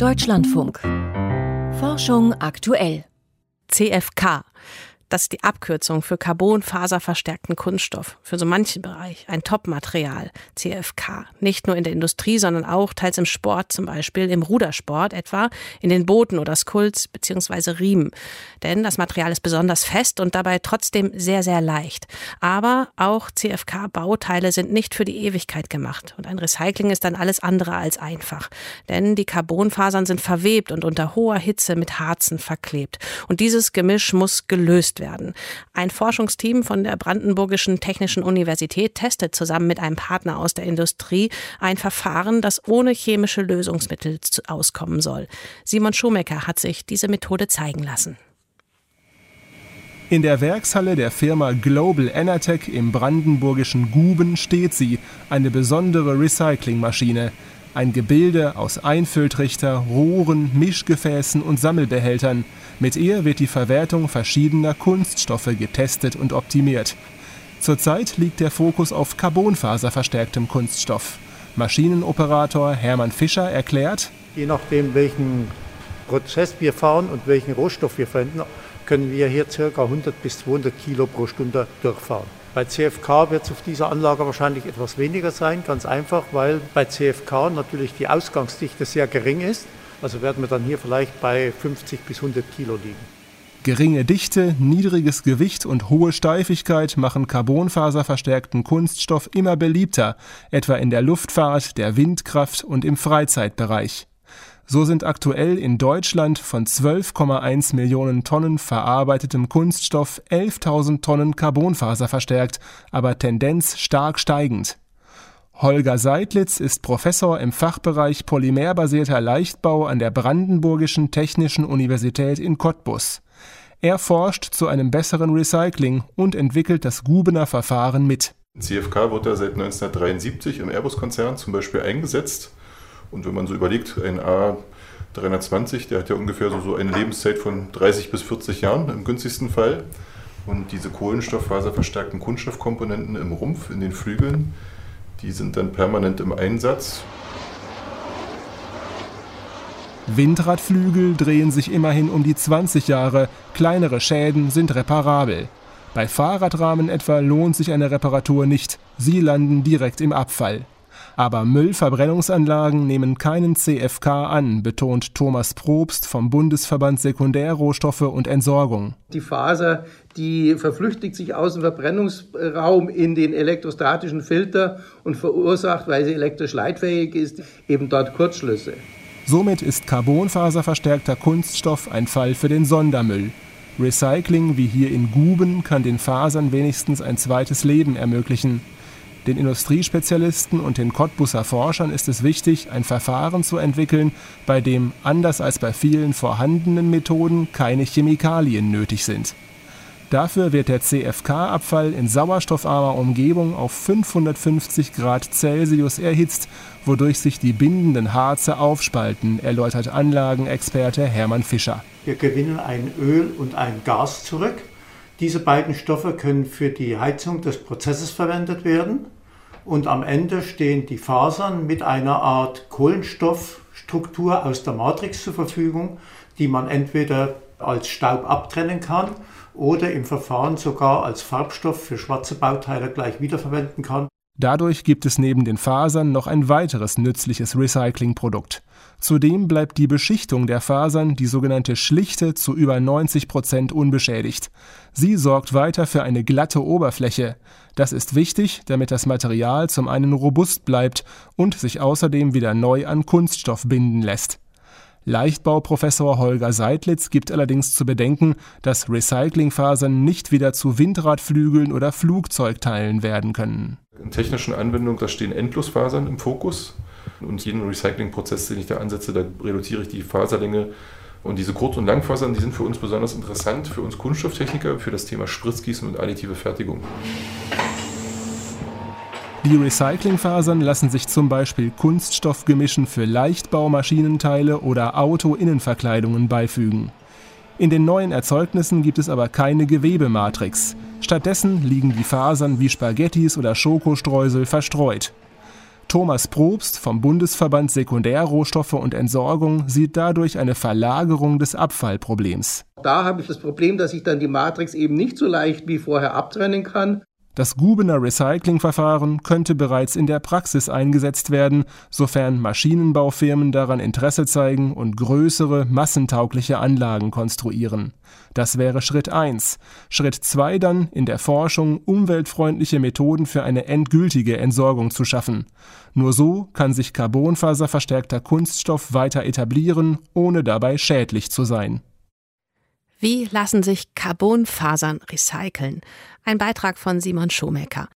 Deutschlandfunk. Forschung aktuell. CFK. Das ist die Abkürzung für carbonfaserverstärkten Kunststoff. Für so manchen Bereich ein Top-Material, CFK. Nicht nur in der Industrie, sondern auch teils im Sport, zum Beispiel im Rudersport etwa, in den Booten oder Skulls bzw. Riemen. Denn das Material ist besonders fest und dabei trotzdem sehr, sehr leicht. Aber auch CFK-Bauteile sind nicht für die Ewigkeit gemacht. Und ein Recycling ist dann alles andere als einfach. Denn die Carbonfasern sind verwebt und unter hoher Hitze mit Harzen verklebt. Und dieses Gemisch muss gelöst werden. Ein Forschungsteam von der Brandenburgischen Technischen Universität testet zusammen mit einem Partner aus der Industrie ein Verfahren, das ohne chemische Lösungsmittel auskommen soll. Simon Schumecker hat sich diese Methode zeigen lassen. In der Werkshalle der Firma Global Enertech im brandenburgischen Guben steht sie, eine besondere Recyclingmaschine. Ein Gebilde aus Einfülltrichter, Rohren, Mischgefäßen und Sammelbehältern. Mit ihr wird die Verwertung verschiedener Kunststoffe getestet und optimiert. Zurzeit liegt der Fokus auf carbonfaserverstärktem Kunststoff. Maschinenoperator Hermann Fischer erklärt, Je nachdem, welchen Prozess wir fahren und welchen Rohstoff wir verwenden, können wir hier ca. 100 bis 200 Kilo pro Stunde durchfahren. Bei CFK wird es auf dieser Anlage wahrscheinlich etwas weniger sein, ganz einfach, weil bei CFK natürlich die Ausgangsdichte sehr gering ist. Also werden wir dann hier vielleicht bei 50 bis 100 Kilo liegen. Geringe Dichte, niedriges Gewicht und hohe Steifigkeit machen carbonfaserverstärkten Kunststoff immer beliebter, etwa in der Luftfahrt, der Windkraft und im Freizeitbereich. So sind aktuell in Deutschland von 12,1 Millionen Tonnen verarbeitetem Kunststoff 11.000 Tonnen Carbonfaser verstärkt, aber Tendenz stark steigend. Holger Seidlitz ist Professor im Fachbereich polymerbasierter Leichtbau an der Brandenburgischen Technischen Universität in Cottbus. Er forscht zu einem besseren Recycling und entwickelt das Gubener Verfahren mit. CFK wird ja seit 1973 im Airbus-Konzern zum Beispiel eingesetzt und wenn man so überlegt, ein A320, der hat ja ungefähr so, so eine Lebenszeit von 30 bis 40 Jahren im günstigsten Fall. Und diese kohlenstofffaserverstärkten Kunststoffkomponenten im Rumpf, in den Flügeln, die sind dann permanent im Einsatz. Windradflügel drehen sich immerhin um die 20 Jahre, kleinere Schäden sind reparabel. Bei Fahrradrahmen etwa lohnt sich eine Reparatur nicht, sie landen direkt im Abfall. Aber Müllverbrennungsanlagen nehmen keinen CFK an, betont Thomas Probst vom Bundesverband Sekundärrohstoffe und Entsorgung. Die Faser, die verflüchtigt sich aus dem Verbrennungsraum in den elektrostatischen Filter und verursacht, weil sie elektrisch leitfähig ist, eben dort Kurzschlüsse. Somit ist carbonfaserverstärkter Kunststoff ein Fall für den Sondermüll. Recycling wie hier in Guben kann den Fasern wenigstens ein zweites Leben ermöglichen. Den Industriespezialisten und den Cottbusser Forschern ist es wichtig, ein Verfahren zu entwickeln, bei dem, anders als bei vielen vorhandenen Methoden, keine Chemikalien nötig sind. Dafür wird der CFK-Abfall in sauerstoffarmer Umgebung auf 550 Grad Celsius erhitzt, wodurch sich die bindenden Harze aufspalten, erläutert Anlagenexperte Hermann Fischer. Wir gewinnen ein Öl und ein Gas zurück. Diese beiden Stoffe können für die Heizung des Prozesses verwendet werden und am Ende stehen die Fasern mit einer Art Kohlenstoffstruktur aus der Matrix zur Verfügung, die man entweder als Staub abtrennen kann oder im Verfahren sogar als Farbstoff für schwarze Bauteile gleich wiederverwenden kann. Dadurch gibt es neben den Fasern noch ein weiteres nützliches Recyclingprodukt. Zudem bleibt die Beschichtung der Fasern, die sogenannte schlichte, zu über 90 Prozent unbeschädigt. Sie sorgt weiter für eine glatte Oberfläche. Das ist wichtig, damit das Material zum einen robust bleibt und sich außerdem wieder neu an Kunststoff binden lässt. Leichtbauprofessor Holger Seidlitz gibt allerdings zu bedenken, dass Recyclingfasern nicht wieder zu Windradflügeln oder Flugzeugteilen werden können. In technischen Anwendungen, da stehen Endlosfasern im Fokus. Und jeden Recyclingprozess, den ich da ansetze, da reduziere ich die Faserlänge. Und diese Kurz- und Langfasern, die sind für uns besonders interessant, für uns Kunststofftechniker, für das Thema Spritzgießen und additive Fertigung. Die Recyclingfasern lassen sich zum Beispiel Kunststoffgemischen für Leichtbaumaschinenteile oder Auto-Innenverkleidungen beifügen. In den neuen Erzeugnissen gibt es aber keine Gewebematrix. Stattdessen liegen die Fasern wie Spaghettis oder Schokostreusel verstreut. Thomas Probst vom Bundesverband Sekundärrohstoffe und Entsorgung sieht dadurch eine Verlagerung des Abfallproblems. Da habe ich das Problem, dass ich dann die Matrix eben nicht so leicht wie vorher abtrennen kann. Das Gubener Recyclingverfahren könnte bereits in der Praxis eingesetzt werden, sofern Maschinenbaufirmen daran Interesse zeigen und größere, massentaugliche Anlagen konstruieren. Das wäre Schritt 1. Schritt 2 dann, in der Forschung umweltfreundliche Methoden für eine endgültige Entsorgung zu schaffen. Nur so kann sich carbonfaserverstärkter Kunststoff weiter etablieren, ohne dabei schädlich zu sein. Wie lassen sich Carbonfasern recyceln? Ein Beitrag von Simon Schomecker.